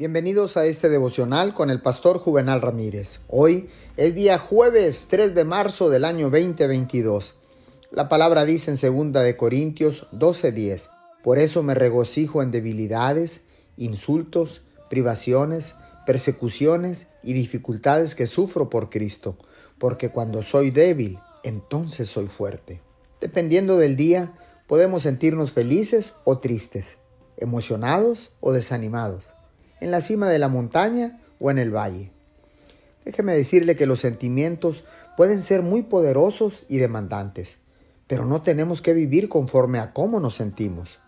Bienvenidos a este devocional con el pastor Juvenal Ramírez. Hoy es día jueves 3 de marzo del año 2022. La palabra dice en 2 de Corintios 12:10, por eso me regocijo en debilidades, insultos, privaciones, persecuciones y dificultades que sufro por Cristo, porque cuando soy débil, entonces soy fuerte. Dependiendo del día, podemos sentirnos felices o tristes, emocionados o desanimados en la cima de la montaña o en el valle. Déjeme decirle que los sentimientos pueden ser muy poderosos y demandantes, pero no tenemos que vivir conforme a cómo nos sentimos.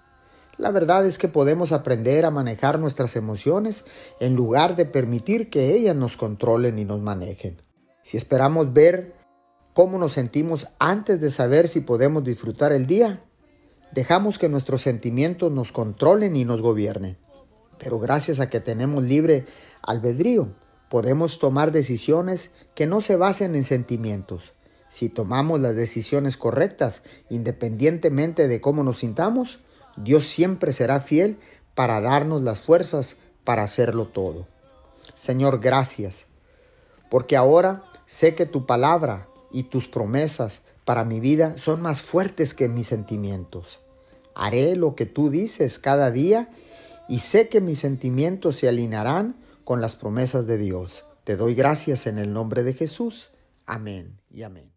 La verdad es que podemos aprender a manejar nuestras emociones en lugar de permitir que ellas nos controlen y nos manejen. Si esperamos ver cómo nos sentimos antes de saber si podemos disfrutar el día, dejamos que nuestros sentimientos nos controlen y nos gobiernen. Pero gracias a que tenemos libre albedrío, podemos tomar decisiones que no se basen en sentimientos. Si tomamos las decisiones correctas, independientemente de cómo nos sintamos, Dios siempre será fiel para darnos las fuerzas para hacerlo todo. Señor, gracias, porque ahora sé que tu palabra y tus promesas para mi vida son más fuertes que mis sentimientos. Haré lo que tú dices cada día y sé que mis sentimientos se alinearán con las promesas de Dios. Te doy gracias en el nombre de Jesús. Amén y amén.